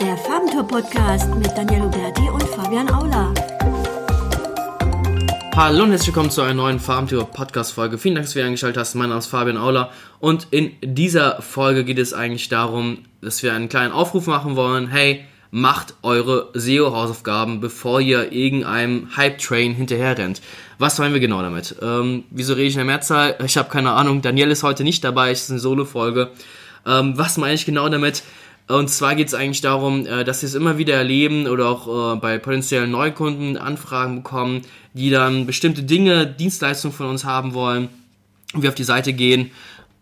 Der Farbentour Podcast mit Daniel Berti und Fabian Aula. Hallo und herzlich willkommen zu einer neuen Farmtour Podcast Folge. Vielen Dank, dass du wieder eingeschaltet hast. Mein Name ist Fabian Aula und in dieser Folge geht es eigentlich darum, dass wir einen kleinen Aufruf machen wollen. Hey, macht eure SEO-Hausaufgaben, bevor ihr irgendeinem Hype-Train hinterher rennt. Was meinen wir genau damit? Ähm, wieso rede ich in der Mehrzahl? Ich habe keine Ahnung. Daniel ist heute nicht dabei, es ist eine Solo-Folge. Ähm, was meine ich genau damit? Und zwar geht es eigentlich darum, äh, dass sie es immer wieder erleben oder auch äh, bei potenziellen Neukunden Anfragen bekommen, die dann bestimmte Dinge, Dienstleistungen von uns haben wollen. Und wir auf die Seite gehen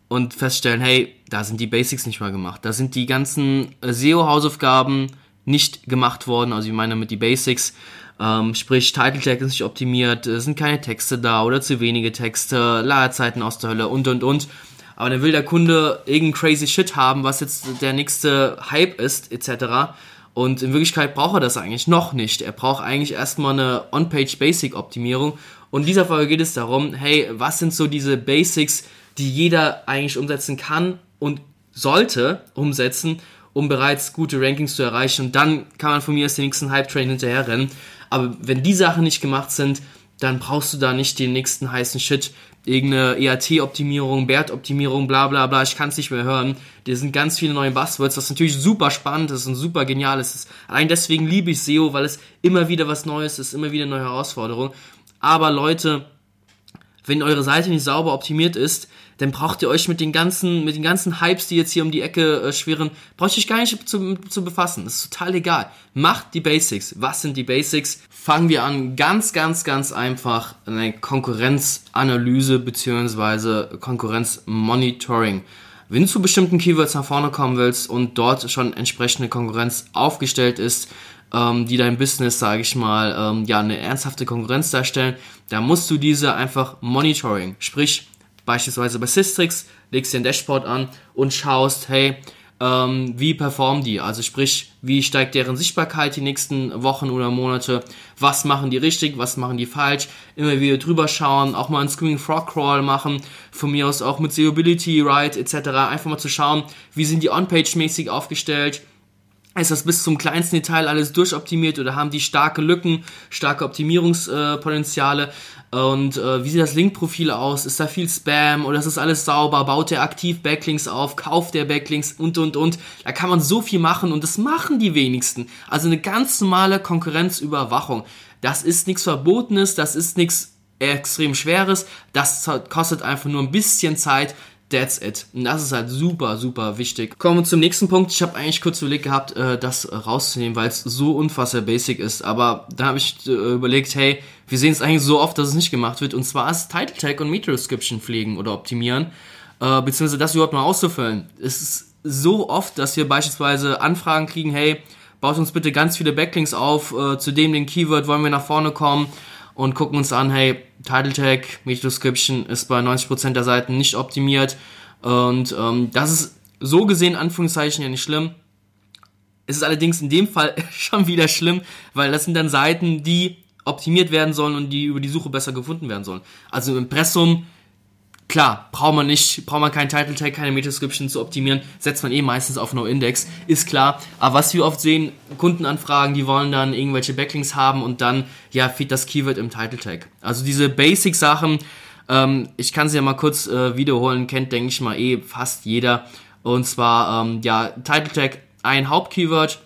und feststellen, hey, da sind die Basics nicht mal gemacht. Da sind die ganzen äh, SEO-Hausaufgaben nicht gemacht worden. Also ich meine mit die Basics. Ähm, sprich, Title Tag ist nicht optimiert, es sind keine Texte da oder zu wenige Texte, Ladezeiten aus der Hölle und und und. Aber dann will der Kunde irgendein crazy Shit haben, was jetzt der nächste Hype ist, etc. Und in Wirklichkeit braucht er das eigentlich noch nicht. Er braucht eigentlich erstmal eine On-Page-Basic-Optimierung. Und in dieser Folge geht es darum, hey, was sind so diese Basics, die jeder eigentlich umsetzen kann und sollte umsetzen, um bereits gute Rankings zu erreichen. Und dann kann man von mir aus den nächsten Hype-Train hinterherrennen. Aber wenn die Sachen nicht gemacht sind, dann brauchst du da nicht den nächsten heißen Shit, irgendeine EAT-Optimierung, BERT-Optimierung, bla bla bla, ich kann es nicht mehr hören. Da sind ganz viele neue Buzzwords, was natürlich super spannend ist und super genial ist. Allein deswegen liebe ich SEO, weil es immer wieder was Neues ist, immer wieder neue Herausforderungen. Aber Leute, wenn eure Seite nicht sauber optimiert ist, dann braucht ihr euch mit den ganzen, mit den ganzen Hypes, die jetzt hier um die Ecke äh, schwirren, braucht ihr euch gar nicht zu, zu befassen. Das ist total egal. Macht die Basics. Was sind die Basics? Fangen wir an, ganz, ganz, ganz einfach eine Konkurrenzanalyse beziehungsweise Konkurrenzmonitoring. Wenn du zu bestimmten Keywords nach vorne kommen willst und dort schon entsprechende Konkurrenz aufgestellt ist, ähm, die dein Business, sage ich mal, ähm, ja, eine ernsthafte Konkurrenz darstellen, da musst du diese einfach monitoring. Sprich, beispielsweise bei Systrix, legst dir ein Dashboard an und schaust, hey, ähm, wie performen die? Also sprich, wie steigt deren Sichtbarkeit die nächsten Wochen oder Monate? Was machen die richtig? Was machen die falsch? Immer wieder drüber schauen, auch mal einen Screaming Frog Crawl machen, von mir aus auch mit Seeability, Right, etc. Einfach mal zu schauen, wie sind die On-Page mäßig aufgestellt? ist das bis zum kleinsten Detail alles durchoptimiert oder haben die starke Lücken, starke Optimierungspotenziale? Und äh, wie sieht das Linkprofil aus? Ist da viel Spam oder ist das alles sauber? Baut der aktiv Backlinks auf? Kauft der Backlinks und und und? Da kann man so viel machen und das machen die wenigsten. Also eine ganz normale Konkurrenzüberwachung. Das ist nichts Verbotenes, das ist nichts extrem Schweres, das kostet einfach nur ein bisschen Zeit, That's it. Und das ist halt super, super wichtig. Kommen wir zum nächsten Punkt. Ich habe eigentlich kurz überlegt gehabt, äh, das rauszunehmen, weil es so unfassbar basic ist. Aber da habe ich äh, überlegt, hey, wir sehen es eigentlich so oft, dass es nicht gemacht wird. Und zwar ist Title Tag und Meta Description pflegen oder optimieren. Äh, beziehungsweise das überhaupt mal auszufüllen. Es ist so oft, dass wir beispielsweise Anfragen kriegen, hey, baut uns bitte ganz viele Backlinks auf, zu dem den Keyword wollen wir nach vorne kommen und gucken uns an, hey, Title Tag, Meta Description ist bei 90% der Seiten nicht optimiert und ähm, das ist so gesehen, Anführungszeichen, ja nicht schlimm. Es ist allerdings in dem Fall schon wieder schlimm, weil das sind dann Seiten, die optimiert werden sollen und die über die Suche besser gefunden werden sollen. Also im Impressum Klar, braucht man nicht, braucht man keinen Title Tag, keine Metascription zu optimieren, setzt man eh meistens auf No Index, ist klar. Aber was wir oft sehen, Kundenanfragen, die wollen dann irgendwelche Backlinks haben und dann, ja, feed das Keyword im Title Tag. Also diese Basic Sachen, ähm, ich kann sie ja mal kurz äh, wiederholen, kennt, denke ich mal, eh fast jeder. Und zwar, ähm, ja, Title Tag, ein Hauptkeyword.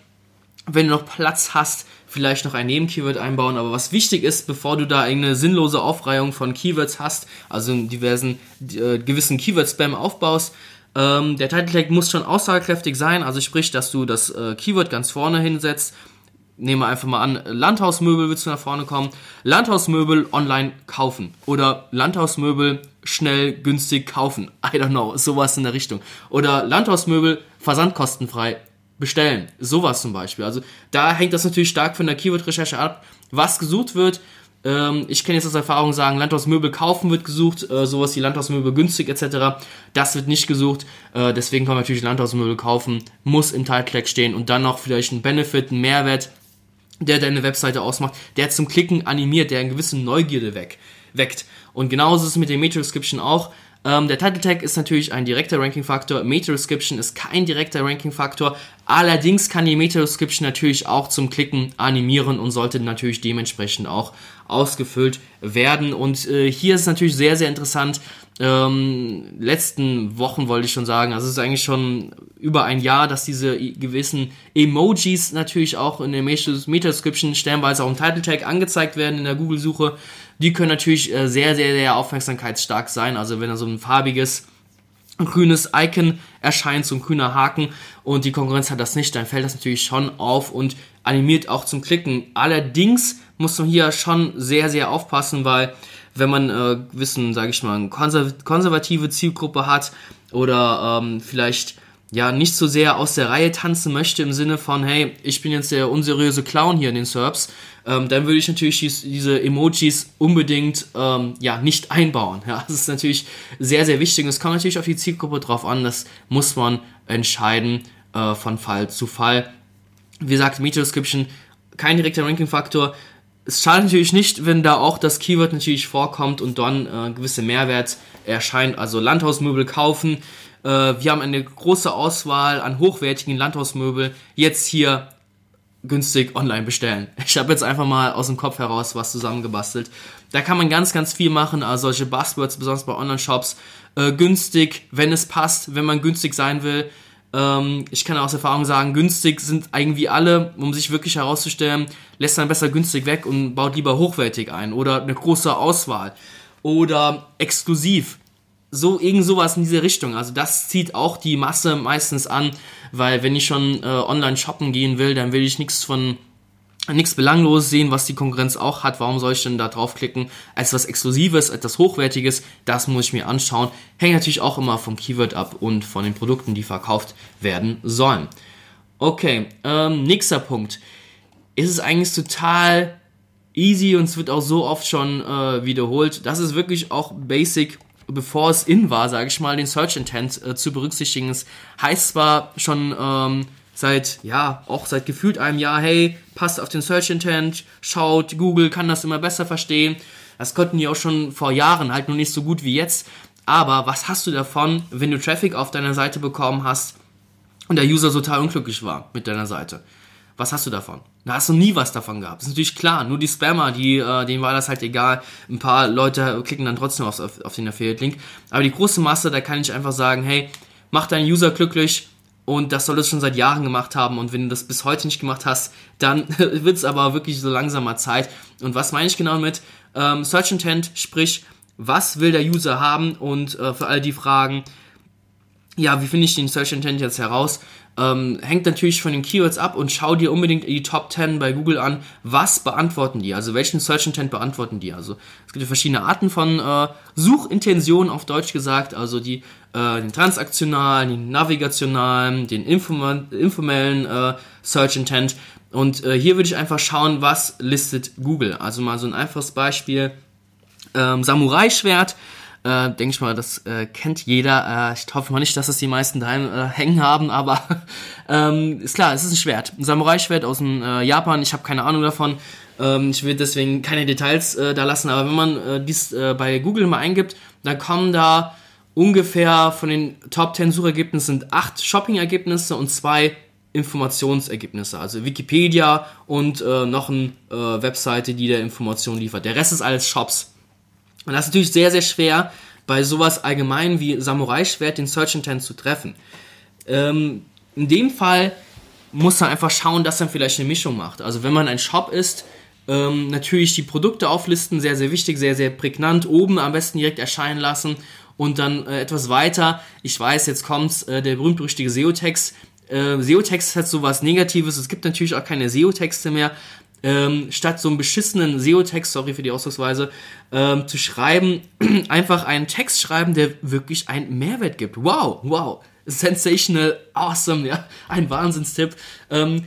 Wenn du noch Platz hast, vielleicht noch ein Nebenkeyword einbauen, aber was wichtig ist, bevor du da irgendeine sinnlose Aufreihung von Keywords hast, also einen diversen, äh, gewissen Keyword-Spam aufbaust, ähm, der Title Tag muss schon aussagekräftig sein, also sprich, dass du das äh, Keyword ganz vorne hinsetzt. Nehmen wir einfach mal an, Landhausmöbel willst du nach vorne kommen. Landhausmöbel online kaufen. Oder Landhausmöbel schnell, günstig kaufen. I don't know, sowas in der Richtung. Oder Landhausmöbel versandkostenfrei bestellen. Sowas zum Beispiel. Also da hängt das natürlich stark von der Keyword-Recherche ab, was gesucht wird. Ähm, ich kann jetzt aus Erfahrung sagen, Landhausmöbel kaufen wird gesucht, äh, sowas wie Landhausmöbel günstig etc. Das wird nicht gesucht. Äh, deswegen kann man natürlich Landhausmöbel kaufen, muss im Title stehen und dann noch vielleicht ein Benefit, ein Mehrwert, der deine Webseite ausmacht, der zum Klicken animiert, der eine gewisse Neugierde weckt. Und genauso ist es mit dem Meta Description auch. Ähm, der Title Tag ist natürlich ein direkter Ranking-Faktor. Meta Description ist kein direkter Ranking-Faktor. Allerdings kann die Meta Description natürlich auch zum Klicken animieren und sollte natürlich dementsprechend auch ausgefüllt werden. Und äh, hier ist es natürlich sehr, sehr interessant. Ähm, letzten Wochen wollte ich schon sagen, also es ist eigentlich schon über ein Jahr, dass diese gewissen Emojis natürlich auch in der Meta-Description stellenweise auch im Title Tag angezeigt werden in der Google-Suche die können natürlich äh, sehr, sehr, sehr aufmerksamkeitsstark sein. Also wenn da so ein farbiges, grünes Icon erscheint, so ein grüner Haken und die Konkurrenz hat das nicht, dann fällt das natürlich schon auf und animiert auch zum Klicken. Allerdings muss man hier schon sehr, sehr aufpassen, weil wenn man äh, wissen, sage ich mal, eine konservative Zielgruppe hat oder ähm, vielleicht ja nicht so sehr aus der Reihe tanzen möchte im Sinne von, hey, ich bin jetzt der unseriöse Clown hier in den Serbs, ähm, dann würde ich natürlich dies, diese Emojis unbedingt ähm, ja nicht einbauen. Ja, das ist natürlich sehr, sehr wichtig. Es kommt natürlich auf die Zielgruppe drauf an. Das muss man entscheiden äh, von Fall zu Fall. Wie gesagt, Media Description kein direkter Ranking-Faktor. Es schadet natürlich nicht, wenn da auch das Keyword natürlich vorkommt und dann äh, gewisse Mehrwert erscheint. Also Landhausmöbel kaufen wir haben eine große Auswahl an hochwertigen Landhausmöbel. Jetzt hier günstig online bestellen. Ich habe jetzt einfach mal aus dem Kopf heraus was zusammengebastelt. Da kann man ganz, ganz viel machen. Also solche Buzzwords, besonders bei Online-Shops. Äh, günstig, wenn es passt, wenn man günstig sein will. Ähm, ich kann aus Erfahrung sagen, günstig sind irgendwie alle, um sich wirklich herauszustellen, lässt man besser günstig weg und baut lieber hochwertig ein. Oder eine große Auswahl. Oder exklusiv so irgend sowas in diese Richtung. Also das zieht auch die Masse meistens an, weil wenn ich schon äh, online shoppen gehen will, dann will ich nichts von nichts Belangloses sehen, was die Konkurrenz auch hat. Warum soll ich denn da draufklicken? Als was Exklusives, etwas Hochwertiges, das muss ich mir anschauen. Hängt natürlich auch immer vom Keyword ab und von den Produkten, die verkauft werden sollen. Okay, ähm, nächster Punkt. Ist es eigentlich total easy und es wird auch so oft schon äh, wiederholt. Das ist wirklich auch basic bevor es in war, sage ich mal, den Search Intent äh, zu berücksichtigen. Es heißt zwar schon ähm, seit, ja, auch seit gefühlt einem Jahr, hey, passt auf den Search Intent, schaut, Google kann das immer besser verstehen. Das konnten die auch schon vor Jahren, halt nur nicht so gut wie jetzt. Aber was hast du davon, wenn du Traffic auf deiner Seite bekommen hast und der User total unglücklich war mit deiner Seite? Was hast du davon? Da hast du nie was davon gehabt. Das ist natürlich klar. Nur die Spammer, die, äh, denen war das halt egal. Ein paar Leute klicken dann trotzdem auf, auf, den Affiliate-Link. Aber die große Masse, da kann ich einfach sagen, hey, mach deinen User glücklich und das soll es schon seit Jahren gemacht haben. Und wenn du das bis heute nicht gemacht hast, dann wird es aber wirklich so langsamer Zeit. Und was meine ich genau mit ähm, Search Intent? Sprich, was will der User haben? Und äh, für all die Fragen, ja, wie finde ich den Search Intent jetzt heraus? Ähm, hängt natürlich von den Keywords ab und schau dir unbedingt die Top 10 bei Google an. Was beantworten die? Also welchen Search Intent beantworten die? Also es gibt ja verschiedene Arten von äh, Suchintentionen auf Deutsch gesagt, also die äh, den transaktionalen, den navigationalen, den informellen äh, Search Intent. Und äh, hier würde ich einfach schauen, was listet Google. Also mal so ein einfaches Beispiel. Ähm, Samurai-Schwert äh, denke ich mal, das äh, kennt jeder. Äh, ich hoffe mal nicht, dass es die meisten daheim äh, hängen haben, aber ähm, ist klar, es ist ein Schwert. Ein Samurai-Schwert aus dem äh, Japan. Ich habe keine Ahnung davon. Ähm, ich will deswegen keine Details äh, da lassen, aber wenn man äh, dies äh, bei Google mal eingibt, dann kommen da ungefähr von den Top 10 Suchergebnissen sind acht Shopping-Ergebnisse und zwei Informationsergebnisse, also Wikipedia und äh, noch eine äh, Webseite, die der Information liefert. Der Rest ist alles Shops. Und das ist natürlich sehr, sehr schwer, bei sowas allgemein wie Samurai-Schwert den Search Intent zu treffen. Ähm, in dem Fall muss man einfach schauen, dass man vielleicht eine Mischung macht. Also wenn man ein Shop ist, ähm, natürlich die Produkte auflisten, sehr, sehr wichtig, sehr, sehr prägnant, oben am besten direkt erscheinen lassen und dann äh, etwas weiter. Ich weiß, jetzt kommt äh, der berühmt-berüchtigte SEO-Text. Äh, SEO-Text hat sowas Negatives. Es gibt natürlich auch keine SEO-Texte mehr, ähm, statt so einen beschissenen SEO-Text, sorry für die Ausdrucksweise, ähm, zu schreiben, einfach einen Text schreiben, der wirklich einen Mehrwert gibt. Wow, wow, sensational, awesome, ja, ein Wahnsinnstipp. Ähm,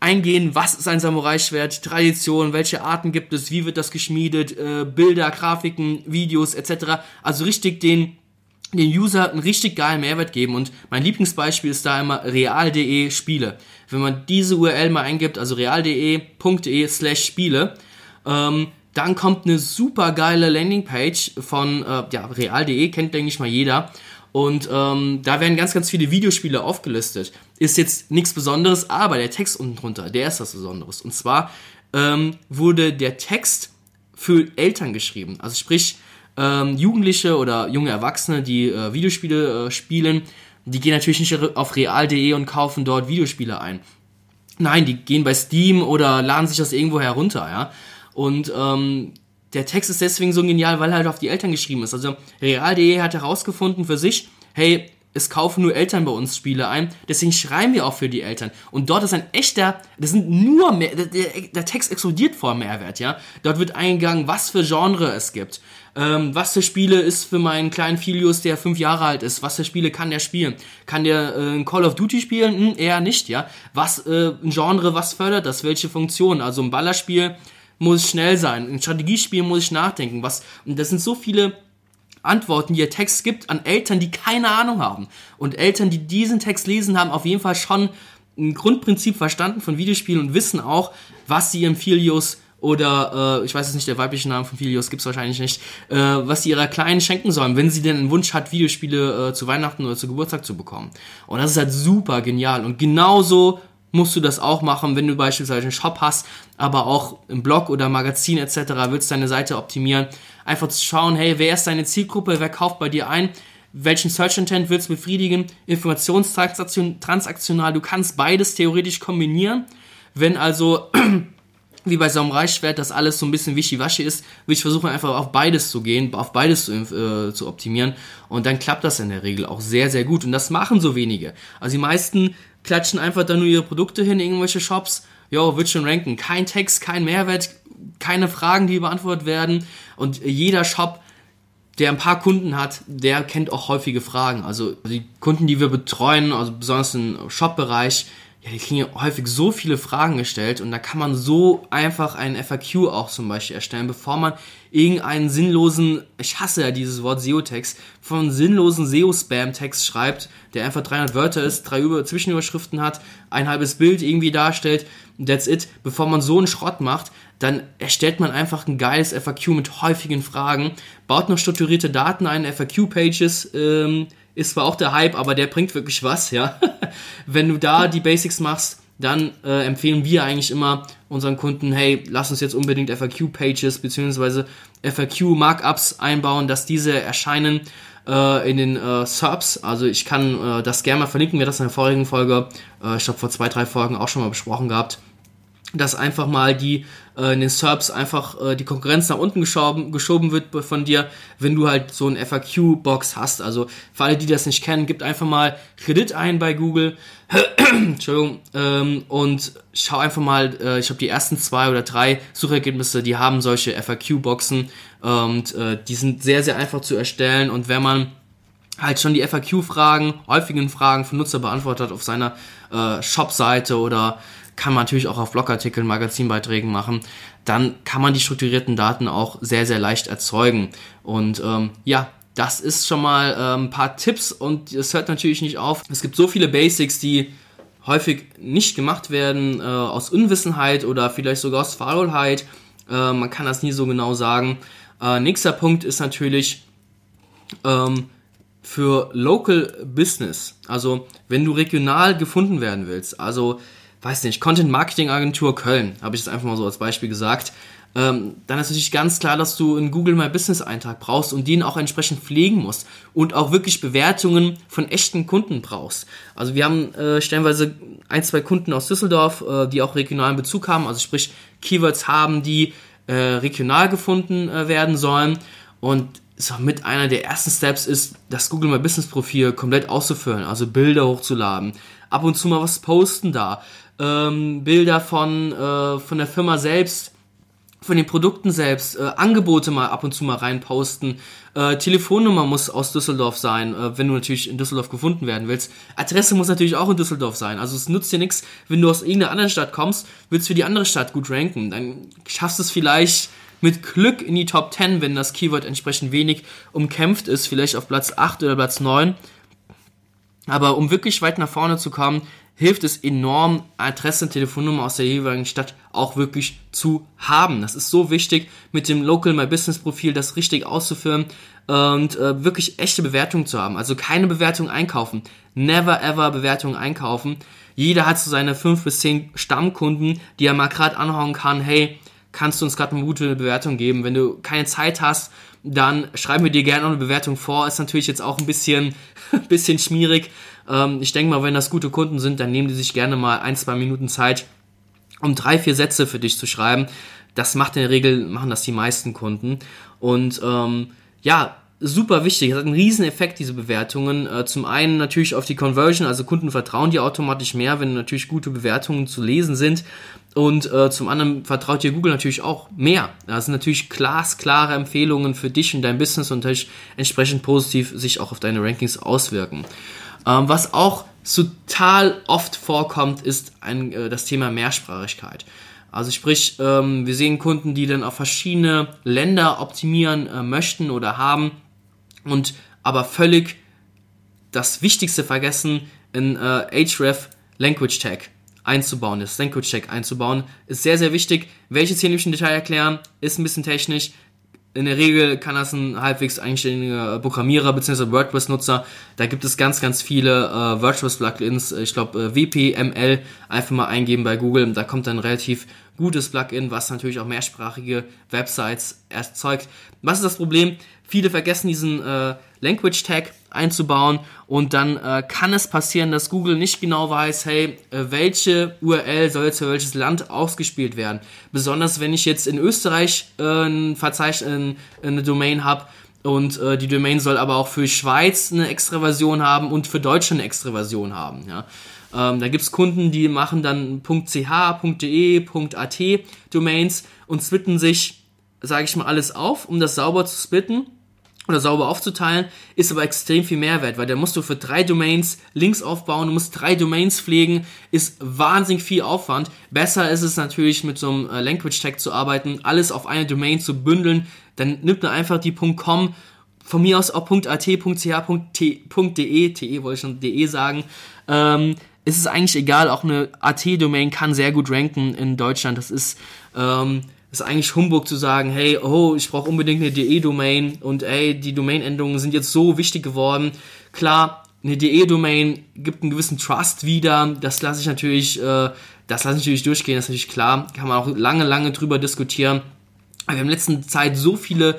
eingehen, was ist ein Samurai-Schwert, Tradition, welche Arten gibt es, wie wird das geschmiedet, äh, Bilder, Grafiken, Videos etc. Also richtig den den User einen richtig geilen Mehrwert geben und mein Lieblingsbeispiel ist da immer real.de Spiele. Wenn man diese URL mal eingibt, also real.de.de slash Spiele, ähm, Dann kommt eine super geile Landingpage von äh, ja, real.de, kennt denke ich mal jeder. Und ähm, da werden ganz, ganz viele Videospiele aufgelistet. Ist jetzt nichts Besonderes, aber der Text unten drunter, der ist was Besonderes. Und zwar ähm, wurde der Text für Eltern geschrieben. Also sprich, ähm, Jugendliche oder junge Erwachsene, die äh, Videospiele äh, spielen, die gehen natürlich nicht auf real.de und kaufen dort Videospiele ein. Nein, die gehen bei Steam oder laden sich das irgendwo herunter, ja. Und ähm, der Text ist deswegen so genial, weil er halt auf die Eltern geschrieben ist. Also real.de hat herausgefunden für sich, hey, es kaufen nur Eltern bei uns Spiele ein, deswegen schreiben wir auch für die Eltern. Und dort ist ein echter, das sind nur mehr, der, der Text explodiert vor Mehrwert, ja. Dort wird eingegangen, was für Genre es gibt, ähm, was für Spiele ist für meinen kleinen Filius, der fünf Jahre alt ist, was für Spiele kann der spielen? Kann der äh, Call of Duty spielen? Hm, eher nicht, ja. Was, äh, ein Genre, was fördert das? Welche Funktion? Also ein Ballerspiel muss schnell sein, ein Strategiespiel muss ich nachdenken, was, und das sind so viele Antworten, die der Text gibt an Eltern, die keine Ahnung haben. Und Eltern, die diesen Text lesen, haben auf jeden Fall schon ein Grundprinzip verstanden von Videospielen und wissen auch, was sie ihrem Filius oder äh, ich weiß es nicht, der weibliche Name von Filius gibt's wahrscheinlich nicht, äh, was sie ihrer Kleinen schenken sollen, wenn sie denn einen Wunsch hat, Videospiele äh, zu Weihnachten oder zu Geburtstag zu bekommen. Und das ist halt super genial. Und genauso musst du das auch machen, wenn du beispielsweise einen Shop hast, aber auch im Blog oder Magazin etc. willst deine Seite optimieren. Einfach zu schauen, hey, wer ist deine Zielgruppe, wer kauft bei dir ein, welchen Search Intent willst du befriedigen, informationstransaktional, du kannst beides theoretisch kombinieren. Wenn also wie bei so einem Reichschwert das alles so ein bisschen wischiwaschi ist, will ich versuchen einfach auf beides zu gehen, auf beides zu, äh, zu optimieren und dann klappt das in der Regel auch sehr, sehr gut und das machen so wenige. Also die meisten klatschen einfach dann nur ihre Produkte hin, irgendwelche Shops, jo, wird schon ranken. Kein Text, kein Mehrwert, keine Fragen, die beantwortet werden. Und jeder Shop, der ein paar Kunden hat, der kennt auch häufige Fragen. Also die Kunden, die wir betreuen, also besonders im Shop-Bereich, ja, die kriegen ja häufig so viele Fragen gestellt und da kann man so einfach einen FAQ auch zum Beispiel erstellen, bevor man irgendeinen sinnlosen, ich hasse ja dieses Wort SEO-Text, von sinnlosen SEO-Spam-Text schreibt, der einfach 300 Wörter ist, drei Über Zwischenüberschriften hat, ein halbes Bild irgendwie darstellt, that's it. Bevor man so einen Schrott macht, dann erstellt man einfach ein geiles FAQ mit häufigen Fragen, baut noch strukturierte Daten ein, FAQ-Pages, ähm, ist zwar auch der Hype, aber der bringt wirklich was, ja. Wenn du da die Basics machst, dann äh, empfehlen wir eigentlich immer unseren Kunden, hey, lass uns jetzt unbedingt FAQ-Pages bzw. FAQ-Markups einbauen, dass diese erscheinen äh, in den äh, Subs. Also ich kann äh, das gerne mal verlinken, wir das in der vorigen Folge, äh, ich glaube vor zwei, drei Folgen auch schon mal besprochen gehabt dass einfach mal die äh, in den Serbs einfach äh, die Konkurrenz nach unten geschoben, geschoben wird von dir, wenn du halt so ein FAQ-Box hast. Also für alle, die das nicht kennen, gibt einfach mal Kredit ein bei Google. Entschuldigung. Ähm, und schau einfach mal, äh, ich habe die ersten zwei oder drei Suchergebnisse, die haben solche FAQ-Boxen und äh, die sind sehr, sehr einfach zu erstellen und wenn man halt schon die FAQ-Fragen, häufigen Fragen von Nutzer beantwortet auf seiner äh, Shop-Seite oder kann man natürlich auch auf Blogartikeln, Magazinbeiträgen machen. Dann kann man die strukturierten Daten auch sehr, sehr leicht erzeugen. Und ähm, ja, das ist schon mal ähm, ein paar Tipps und es hört natürlich nicht auf. Es gibt so viele Basics, die häufig nicht gemacht werden äh, aus Unwissenheit oder vielleicht sogar aus Faulheit. Äh, man kann das nie so genau sagen. Äh, nächster Punkt ist natürlich ähm, für Local Business. Also wenn du regional gefunden werden willst, also weiß nicht, Content Marketing Agentur Köln, habe ich das einfach mal so als Beispiel gesagt. Ähm, dann ist natürlich ganz klar, dass du einen Google My Business Eintrag brauchst und den auch entsprechend pflegen musst und auch wirklich Bewertungen von echten Kunden brauchst. Also wir haben äh, stellenweise ein, zwei Kunden aus Düsseldorf, äh, die auch regionalen Bezug haben, also sprich Keywords haben, die äh, regional gefunden äh, werden sollen und so mit einer der ersten Steps ist, das Google My Business Profil komplett auszufüllen, also Bilder hochzuladen, ab und zu mal was posten da, ähm, Bilder von, äh, von der Firma selbst, von den Produkten selbst, äh, Angebote mal ab und zu mal reinposten. Äh, Telefonnummer muss aus Düsseldorf sein, äh, wenn du natürlich in Düsseldorf gefunden werden willst. Adresse muss natürlich auch in Düsseldorf sein. Also es nutzt dir nichts, wenn du aus irgendeiner anderen Stadt kommst, willst für die andere Stadt gut ranken. Dann schaffst du es vielleicht mit Glück in die Top 10, wenn das Keyword entsprechend wenig umkämpft ist, vielleicht auf Platz 8 oder Platz 9. Aber um wirklich weit nach vorne zu kommen, hilft es enorm, Adresse und Telefonnummer aus der jeweiligen Stadt auch wirklich zu haben. Das ist so wichtig, mit dem Local My Business Profil das richtig auszuführen und äh, wirklich echte Bewertungen zu haben. Also keine Bewertung einkaufen. Never ever Bewertungen einkaufen. Jeder hat so seine fünf bis zehn Stammkunden, die er mal gerade anhauen kann. Hey, kannst du uns gerade eine gute Bewertung geben? Wenn du keine Zeit hast, dann schreiben wir dir gerne noch eine Bewertung vor. Ist natürlich jetzt auch ein bisschen, bisschen schmierig. Ähm, ich denke mal, wenn das gute Kunden sind, dann nehmen die sich gerne mal ein, zwei Minuten Zeit, um drei, vier Sätze für dich zu schreiben. Das macht in der Regel, machen das die meisten Kunden. Und ähm, ja, super wichtig. Es hat einen riesen Effekt, diese Bewertungen. Äh, zum einen natürlich auf die Conversion, also Kunden vertrauen dir automatisch mehr, wenn natürlich gute Bewertungen zu lesen sind. Und äh, zum anderen vertraut dir Google natürlich auch mehr. Das sind natürlich glasklare Empfehlungen für dich und dein Business und natürlich entsprechend positiv sich auch auf deine Rankings auswirken. Ähm, was auch total oft vorkommt, ist ein, äh, das Thema Mehrsprachigkeit. Also sprich, ähm, wir sehen Kunden, die dann auf verschiedene Länder optimieren äh, möchten oder haben und aber völlig das Wichtigste vergessen, in äh, href Language Tag einzubauen, das Language Tag einzubauen, ist sehr, sehr wichtig. Welches hier nicht im Detail erklären, ist ein bisschen technisch. In der Regel kann das ein halbwegs eigenständiger Programmierer bzw. WordPress-Nutzer. Da gibt es ganz, ganz viele äh, WordPress-Plugins. Ich glaube, äh, WPML einfach mal eingeben bei Google. Da kommt dann relativ gutes Plugin, was natürlich auch mehrsprachige Websites erzeugt. Was ist das Problem? Viele vergessen diesen äh, Language Tag einzubauen und dann äh, kann es passieren, dass Google nicht genau weiß, hey, äh, welche URL soll jetzt für welches Land ausgespielt werden. Besonders wenn ich jetzt in Österreich äh, ein Verzeichnis, eine Domain habe und äh, die Domain soll aber auch für Schweiz eine extra Version haben und für Deutschland eine extra Version haben. Ja. Ähm, da gibt's Kunden, die machen dann .ch, .de, .at Domains und splitten sich, sage ich mal, alles auf, um das sauber zu splitten oder sauber aufzuteilen, ist aber extrem viel Mehrwert, weil da musst du für drei Domains Links aufbauen, du musst drei Domains pflegen, ist wahnsinnig viel Aufwand. Besser ist es natürlich mit so einem äh, Language Tag zu arbeiten, alles auf eine Domain zu bündeln, dann nimmt man einfach die .com, von mir aus auch .at, .ch, .de, te wollte ich schon de sagen, ähm, ist es eigentlich egal, auch eine AT-Domain kann sehr gut ranken in Deutschland. Das ist, ähm, ist eigentlich Humbug zu sagen, hey, oh, ich brauche unbedingt eine DE-Domain und ey, die Domain-Endungen sind jetzt so wichtig geworden. Klar, eine DE-Domain gibt einen gewissen Trust wieder. Das lasse ich natürlich, äh, das lasse ich natürlich durchgehen, das ist natürlich klar. Kann man auch lange, lange drüber diskutieren. Aber wir haben in letzter Zeit so viele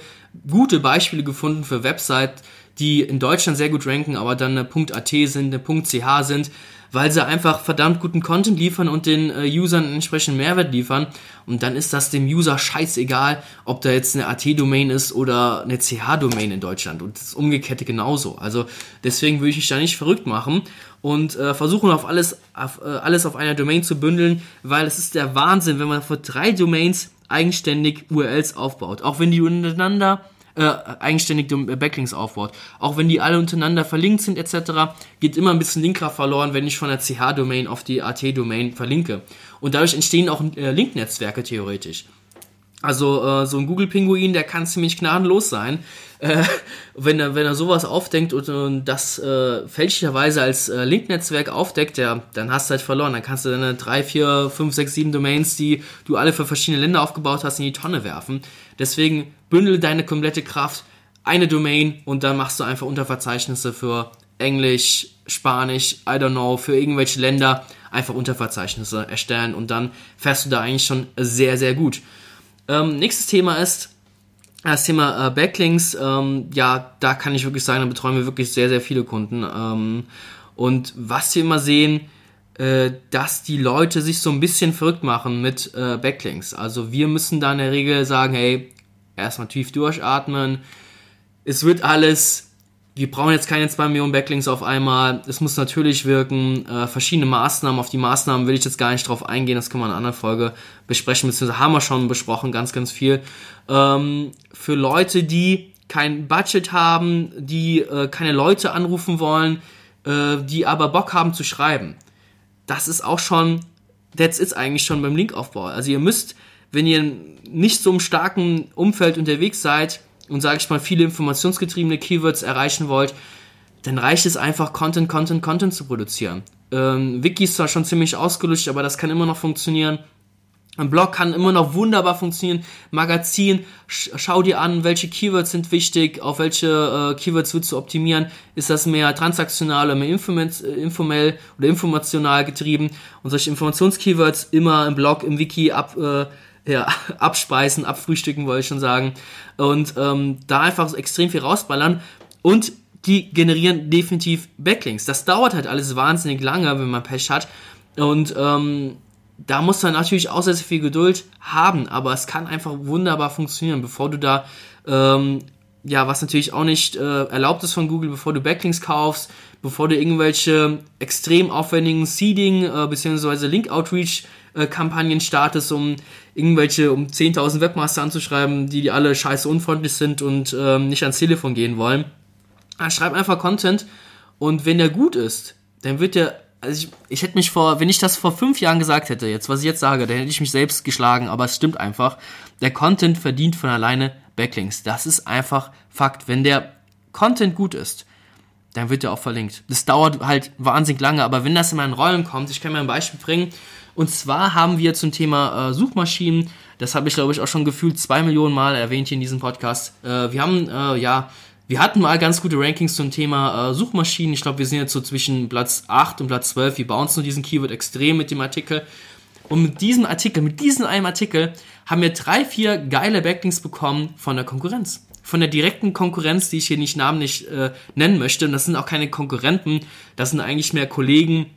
gute Beispiele gefunden für Websites, die in Deutschland sehr gut ranken, aber dann eine .at sind, eine .ch sind, weil sie einfach verdammt guten Content liefern und den äh, Usern entsprechend Mehrwert liefern. Und dann ist das dem User scheißegal, ob da jetzt eine AT-Domain ist oder eine CH-Domain in Deutschland. Und das Umgekehrte genauso. Also deswegen würde ich mich da nicht verrückt machen und äh, versuchen auf alles, auf, äh, alles auf einer Domain zu bündeln, weil es ist der Wahnsinn, wenn man für drei Domains eigenständig URLs aufbaut. Auch wenn die untereinander äh, eigenständig Backlinks aufbaut. Auch wenn die alle untereinander verlinkt sind etc., geht immer ein bisschen Linkkraft verloren, wenn ich von der CH-Domain auf die AT-Domain verlinke. Und dadurch entstehen auch äh, Linknetzwerke theoretisch. Also äh, so ein Google-Pinguin, der kann ziemlich gnadenlos sein. Äh, wenn, er, wenn er sowas aufdenkt und, und das äh, fälschlicherweise als äh, Link-Netzwerk aufdeckt, ja, dann hast du halt verloren. Dann kannst du deine 3, 4, 5, 6, 7 Domains, die du alle für verschiedene Länder aufgebaut hast, in die Tonne werfen. Deswegen bündel deine komplette Kraft, eine Domain und dann machst du einfach Unterverzeichnisse für Englisch, Spanisch, I don't know, für irgendwelche Länder einfach Unterverzeichnisse erstellen und dann fährst du da eigentlich schon sehr, sehr gut. Ähm, nächstes Thema ist das Thema äh, Backlinks. Ähm, ja, da kann ich wirklich sagen, da betreuen wir wirklich sehr, sehr viele Kunden. Ähm, und was wir immer sehen, äh, dass die Leute sich so ein bisschen verrückt machen mit äh, Backlinks. Also wir müssen da in der Regel sagen, hey, erstmal tief durchatmen. Es wird alles wir brauchen jetzt keine 2 Millionen Backlinks auf einmal. Es muss natürlich wirken. Äh, verschiedene Maßnahmen. Auf die Maßnahmen will ich jetzt gar nicht drauf eingehen. Das kann man in einer anderen Folge besprechen, beziehungsweise haben wir schon besprochen, ganz, ganz viel. Ähm, für Leute, die kein Budget haben, die äh, keine Leute anrufen wollen, äh, die aber Bock haben zu schreiben. Das ist auch schon, that's it eigentlich schon beim Linkaufbau. Also ihr müsst, wenn ihr nicht so im starken Umfeld unterwegs seid, und sage ich mal viele informationsgetriebene Keywords erreichen wollt, dann reicht es einfach, Content, Content, Content zu produzieren. Ähm, Wiki ist zwar schon ziemlich ausgelutscht, aber das kann immer noch funktionieren. Ein Blog kann immer noch wunderbar funktionieren. Magazin, schau dir an, welche Keywords sind wichtig, auf welche äh, Keywords willst du optimieren. Ist das mehr transaktional oder mehr informell oder informational getrieben? Und solche Informationskeywords immer im Blog, im Wiki ab, äh, ja, abspeisen, abfrühstücken, wollte ich schon sagen. Und ähm, da einfach extrem viel rausballern. Und die generieren definitiv Backlinks. Das dauert halt alles wahnsinnig lange, wenn man Pech hat. Und ähm, da muss man natürlich auch sehr, sehr viel Geduld haben, aber es kann einfach wunderbar funktionieren, bevor du da, ähm, ja, was natürlich auch nicht äh, erlaubt ist von Google, bevor du Backlinks kaufst, bevor du irgendwelche extrem aufwendigen Seeding äh, bzw. Link Outreach äh, Kampagnen startest, um irgendwelche, um 10.000 Webmaster anzuschreiben, die, alle scheiße unfreundlich sind und ähm, nicht ans Telefon gehen wollen. Dann schreib einfach Content und wenn der gut ist, dann wird der also ich, ich hätte mich vor, wenn ich das vor fünf Jahren gesagt hätte, jetzt, was ich jetzt sage, dann hätte ich mich selbst geschlagen, aber es stimmt einfach. Der Content verdient von alleine Backlinks. Das ist einfach Fakt. Wenn der Content gut ist, dann wird er auch verlinkt. Das dauert halt wahnsinnig lange, aber wenn das in meinen Rollen kommt, ich kann mir ein Beispiel bringen. Und zwar haben wir zum Thema äh, Suchmaschinen, das habe ich glaube ich auch schon gefühlt zwei Millionen Mal erwähnt hier in diesem Podcast. Äh, wir haben äh, ja wir hatten mal ganz gute Rankings zum Thema äh, Suchmaschinen. Ich glaube, wir sind jetzt so zwischen Platz 8 und Platz 12. Wir bouncen nur diesen Keyword extrem mit dem Artikel. Und mit diesem Artikel, mit diesem einen Artikel, haben wir drei, vier geile Backlinks bekommen von der Konkurrenz. Von der direkten Konkurrenz, die ich hier nicht namentlich äh, nennen möchte. Und das sind auch keine Konkurrenten, das sind eigentlich mehr Kollegen.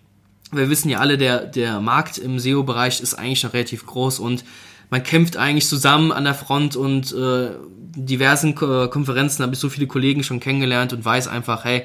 Wir wissen ja alle, der, der Markt im SEO-Bereich ist eigentlich noch relativ groß und man kämpft eigentlich zusammen an der Front und äh, diversen äh, Konferenzen habe ich so viele Kollegen schon kennengelernt und weiß einfach, hey,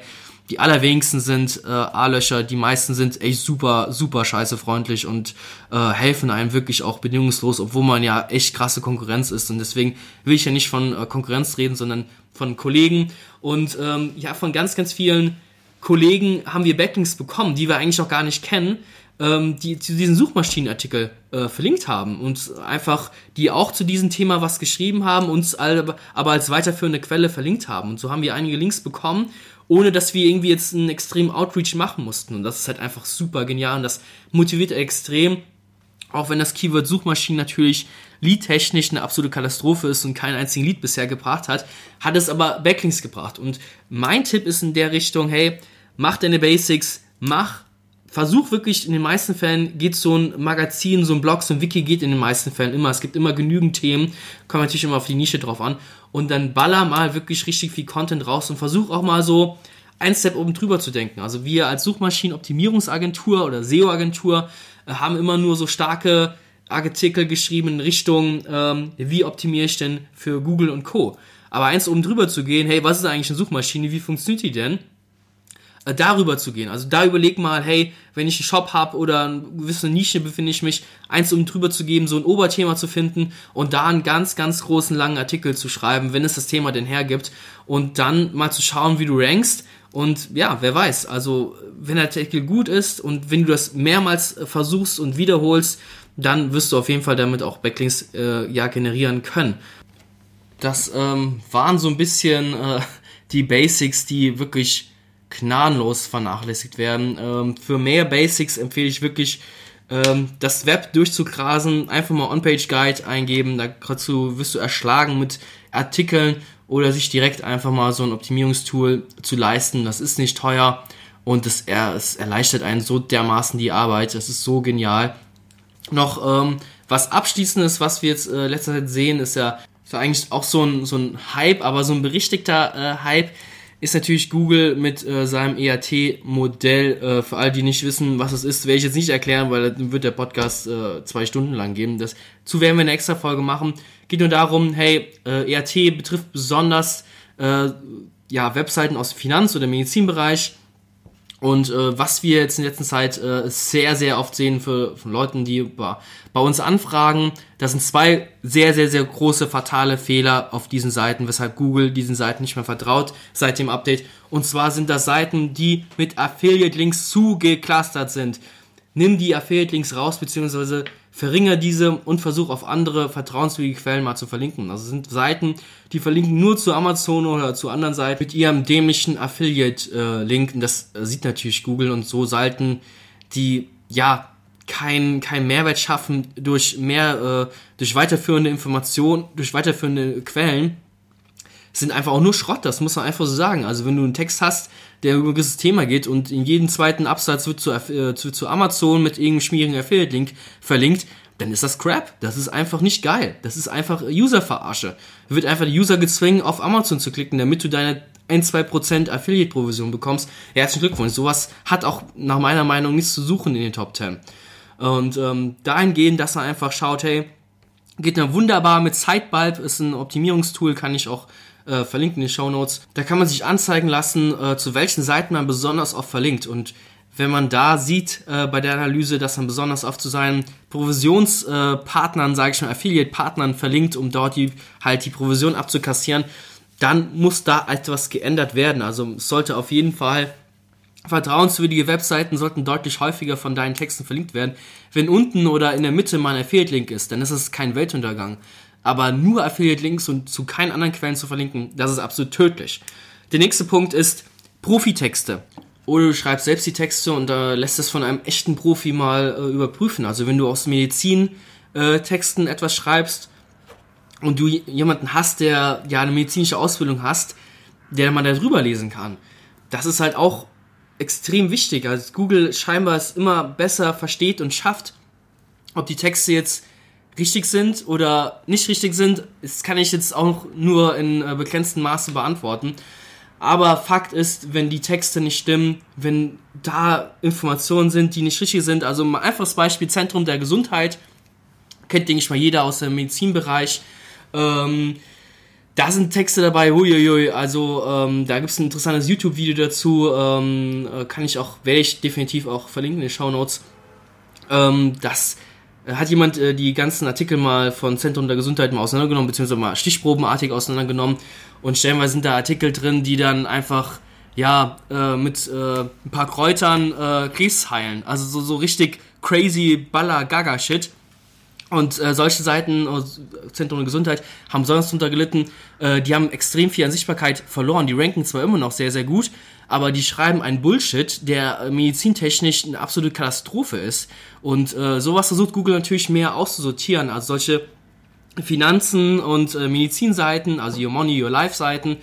die allerwenigsten sind äh, A-Löcher, die meisten sind echt super, super scheiße freundlich und äh, helfen einem wirklich auch bedingungslos, obwohl man ja echt krasse Konkurrenz ist. Und deswegen will ich ja nicht von äh, Konkurrenz reden, sondern von Kollegen. Und ähm, ja, von ganz, ganz vielen Kollegen haben wir Backlinks bekommen, die wir eigentlich auch gar nicht kennen, ähm, die zu diesen Suchmaschinenartikel äh, verlinkt haben und einfach die auch zu diesem Thema was geschrieben haben, uns aber als weiterführende Quelle verlinkt haben. Und so haben wir einige Links bekommen, ohne dass wir irgendwie jetzt einen extremen Outreach machen mussten. Und das ist halt einfach super genial und das motiviert extrem, auch wenn das Keyword Suchmaschinen natürlich leadtechnisch eine absolute Katastrophe ist und keinen einzigen Lead bisher gebracht hat, hat es aber Backlinks gebracht. Und mein Tipp ist in der Richtung, hey, mach deine Basics, mach versuch wirklich, in den meisten Fällen geht so ein Magazin, so ein Blog, so ein Wiki geht in den meisten Fällen immer. Es gibt immer genügend Themen, kommt natürlich immer auf die Nische drauf an. Und dann baller mal wirklich richtig viel Content raus und versuch auch mal so ein Step oben drüber zu denken. Also wir als Suchmaschinenoptimierungsagentur oder SEO-Agentur äh, haben immer nur so starke Artikel geschrieben in Richtung, ähm, wie optimiere ich denn für Google und Co. Aber eins oben drüber zu gehen, hey, was ist eigentlich eine Suchmaschine, wie funktioniert die denn? Äh, darüber zu gehen. Also da überleg mal, hey, wenn ich einen Shop habe oder eine gewisse Nische befinde ich mich, eins um drüber zu geben, so ein Oberthema zu finden und da einen ganz, ganz großen, langen Artikel zu schreiben, wenn es das Thema denn hergibt und dann mal zu schauen, wie du rankst und ja, wer weiß, also wenn der Artikel gut ist und wenn du das mehrmals versuchst und wiederholst, dann wirst du auf jeden Fall damit auch Backlinks äh, ja generieren können. Das ähm, waren so ein bisschen äh, die Basics, die wirklich gnadenlos vernachlässigt werden. Ähm, für mehr Basics empfehle ich wirklich, ähm, das Web durchzugrasen, einfach mal On-Page-Guide eingeben, dazu wirst du erschlagen mit Artikeln oder sich direkt einfach mal so ein Optimierungstool zu leisten. Das ist nicht teuer und es, es erleichtert einen so dermaßen die Arbeit. Das ist so genial. Noch ähm, was Abschließendes, was wir jetzt äh, letzter Zeit sehen, ist ja, ist eigentlich auch so ein, so ein Hype, aber so ein berichtigter äh, Hype ist natürlich Google mit äh, seinem EAT-Modell. Äh, für all die nicht wissen, was es ist, werde ich jetzt nicht erklären, weil dann wird der Podcast äh, zwei Stunden lang geben. Dazu werden wir eine extra Folge machen. Geht nur darum, hey, äh, EAT betrifft besonders äh, ja, Webseiten aus Finanz- oder Medizinbereich und äh, was wir jetzt in letzter Zeit äh, sehr, sehr oft sehen für, von Leuten, die bei, bei uns anfragen, das sind zwei sehr, sehr, sehr große fatale Fehler auf diesen Seiten, weshalb Google diesen Seiten nicht mehr vertraut seit dem Update. Und zwar sind das Seiten, die mit Affiliate-Links zugeclustert sind. Nimm die Affiliate-Links raus, beziehungsweise verringere diese und versuche auf andere vertrauenswürdige Quellen mal zu verlinken. Also sind Seiten, die verlinken nur zu Amazon oder zu anderen Seiten mit ihrem dämlichen Affiliate-Link. Äh, das sieht natürlich Google und so Seiten, die ja kein, kein Mehrwert schaffen durch mehr, äh, durch weiterführende Informationen, durch weiterführende Quellen, sind einfach auch nur Schrott, das muss man einfach so sagen. Also wenn du einen Text hast, der über ein Thema geht und in jedem zweiten Absatz wird zu, äh, zu, zu Amazon mit irgendeinem schmierigen Affiliate-Link verlinkt, dann ist das Crap. Das ist einfach nicht geil. Das ist einfach User-Verarsche. Wird einfach die User gezwungen, auf Amazon zu klicken, damit du deine 1-2% Affiliate-Provision bekommst. Herzlichen Glückwunsch. Sowas hat auch nach meiner Meinung nichts zu suchen in den Top 10. Und ähm, dahingehend, dass man einfach schaut, hey, geht mir wunderbar mit Sidebulb, ist ein Optimierungstool, kann ich auch äh, verlinkt in den Show Notes. Da kann man sich anzeigen lassen, äh, zu welchen Seiten man besonders oft verlinkt. Und wenn man da sieht äh, bei der Analyse, dass man besonders oft zu seinen Provisionspartnern, äh, sage ich mal, Affiliate-Partnern verlinkt, um dort die, halt die Provision abzukassieren, dann muss da etwas geändert werden. Also es sollte auf jeden Fall vertrauenswürdige Webseiten sollten deutlich häufiger von deinen Texten verlinkt werden. Wenn unten oder in der Mitte mal ein Affiliate-Link ist, dann ist es kein Weltuntergang aber nur Affiliate-Links und zu keinen anderen Quellen zu verlinken, das ist absolut tödlich. Der nächste Punkt ist Profitexte. Oder du schreibst selbst die Texte und äh, lässt es von einem echten Profi mal äh, überprüfen. Also wenn du aus Medizin-Texten äh, etwas schreibst und du jemanden hast, der ja eine medizinische Ausbildung hast, der mal darüber lesen kann. Das ist halt auch extrem wichtig. Also Google scheinbar es immer besser versteht und schafft, ob die Texte jetzt richtig sind oder nicht richtig sind, das kann ich jetzt auch nur in äh, begrenztem Maße beantworten. Aber Fakt ist, wenn die Texte nicht stimmen, wenn da Informationen sind, die nicht richtig sind, also mal einfaches Beispiel Zentrum der Gesundheit, kennt, denke ich mal, jeder aus dem Medizinbereich. Ähm, da sind Texte dabei, huiuiui, also ähm, da gibt es ein interessantes YouTube-Video dazu, ähm, äh, kann ich auch, werde ich definitiv auch verlinken in den Show Notes. Ähm, das hat jemand äh, die ganzen Artikel mal von Zentrum der Gesundheit mal auseinandergenommen, beziehungsweise mal stichprobenartig auseinandergenommen. Und stellenweise sind da Artikel drin, die dann einfach, ja, äh, mit äh, ein paar Kräutern äh, Krebs heilen. Also so, so richtig crazy Baller-Gaga-Shit. Und äh, solche Seiten, äh, Zentrum der Gesundheit, haben sonst drunter gelitten. Äh, die haben extrem viel an Sichtbarkeit verloren. Die ranken zwar immer noch sehr, sehr gut, aber die schreiben einen Bullshit, der äh, medizintechnisch eine absolute Katastrophe ist. Und äh, sowas versucht Google natürlich mehr auszusortieren. Also solche Finanzen und äh, Medizinseiten, also Your Money, Your Life Seiten,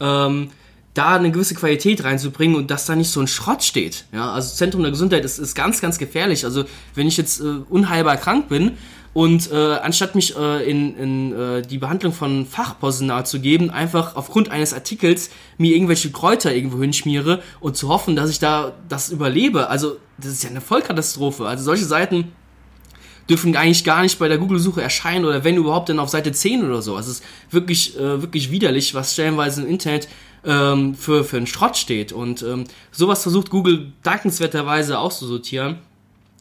ähm, da eine gewisse Qualität reinzubringen und dass da nicht so ein Schrott steht. Ja, also Zentrum der Gesundheit ist, ist ganz, ganz gefährlich. Also wenn ich jetzt äh, unheilbar krank bin und äh, anstatt mich äh, in, in äh, die Behandlung von Fachpersonal zu geben, einfach aufgrund eines Artikels mir irgendwelche Kräuter irgendwo hinschmiere und zu hoffen, dass ich da das überlebe. Also das ist ja eine Vollkatastrophe. Also solche Seiten dürfen eigentlich gar nicht bei der Google-Suche erscheinen oder wenn überhaupt dann auf Seite 10 oder so. Also es ist wirklich, äh, wirklich widerlich, was stellenweise im Internet ähm, für, für einen Schrott steht. Und ähm, sowas versucht Google dankenswerterweise auszusortieren,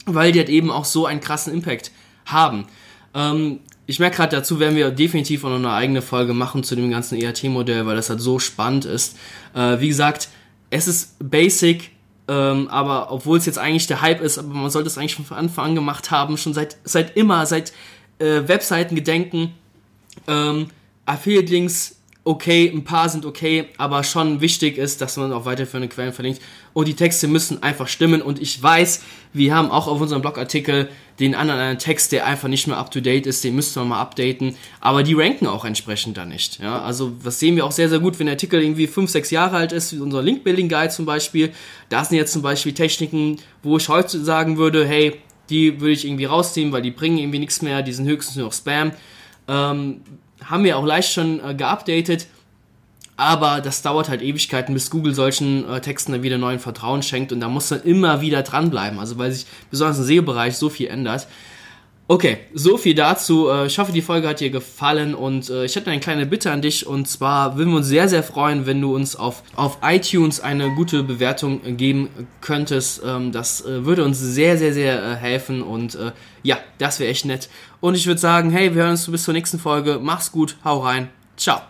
weil die hat eben auch so einen krassen Impact haben. Ähm, ich merke gerade, dazu werden wir definitiv auch noch eine eigene Folge machen zu dem ganzen ERT-Modell, weil das halt so spannend ist. Äh, wie gesagt, es ist basic, ähm, aber obwohl es jetzt eigentlich der Hype ist, aber man sollte es eigentlich von Anfang an gemacht haben, schon seit, seit immer, seit äh, Webseiten gedenken. Ähm, Affiliate-Links okay, ein paar sind okay, aber schon wichtig ist, dass man auch weiterführende Quellen verlinkt. Und die Texte müssen einfach stimmen. Und ich weiß, wir haben auch auf unserem Blogartikel den anderen einen Text, der einfach nicht mehr up to date ist, den müssten wir mal updaten. Aber die ranken auch entsprechend da nicht. Ja, also das sehen wir auch sehr, sehr gut, wenn der Artikel irgendwie fünf, sechs Jahre alt ist, wie unser Link Building Guide zum Beispiel. Da sind jetzt zum Beispiel Techniken, wo ich heute sagen würde, hey, die würde ich irgendwie rausziehen, weil die bringen irgendwie nichts mehr, die sind höchstens nur noch Spam. Ähm, haben wir auch leicht schon äh, geupdatet. Aber das dauert halt Ewigkeiten, bis Google solchen äh, Texten dann wieder neuen Vertrauen schenkt und da muss man immer wieder dranbleiben. Also weil sich besonders im SEO-Bereich so viel ändert. Okay, so viel dazu. Äh, ich hoffe, die Folge hat dir gefallen und äh, ich hätte eine kleine Bitte an dich und zwar würden wir uns sehr, sehr freuen, wenn du uns auf, auf iTunes eine gute Bewertung geben könntest. Ähm, das äh, würde uns sehr, sehr, sehr helfen und ja, das wäre echt nett. Und ich würde sagen, hey, wir hören uns bis zur nächsten Folge. Mach's gut, hau rein, ciao.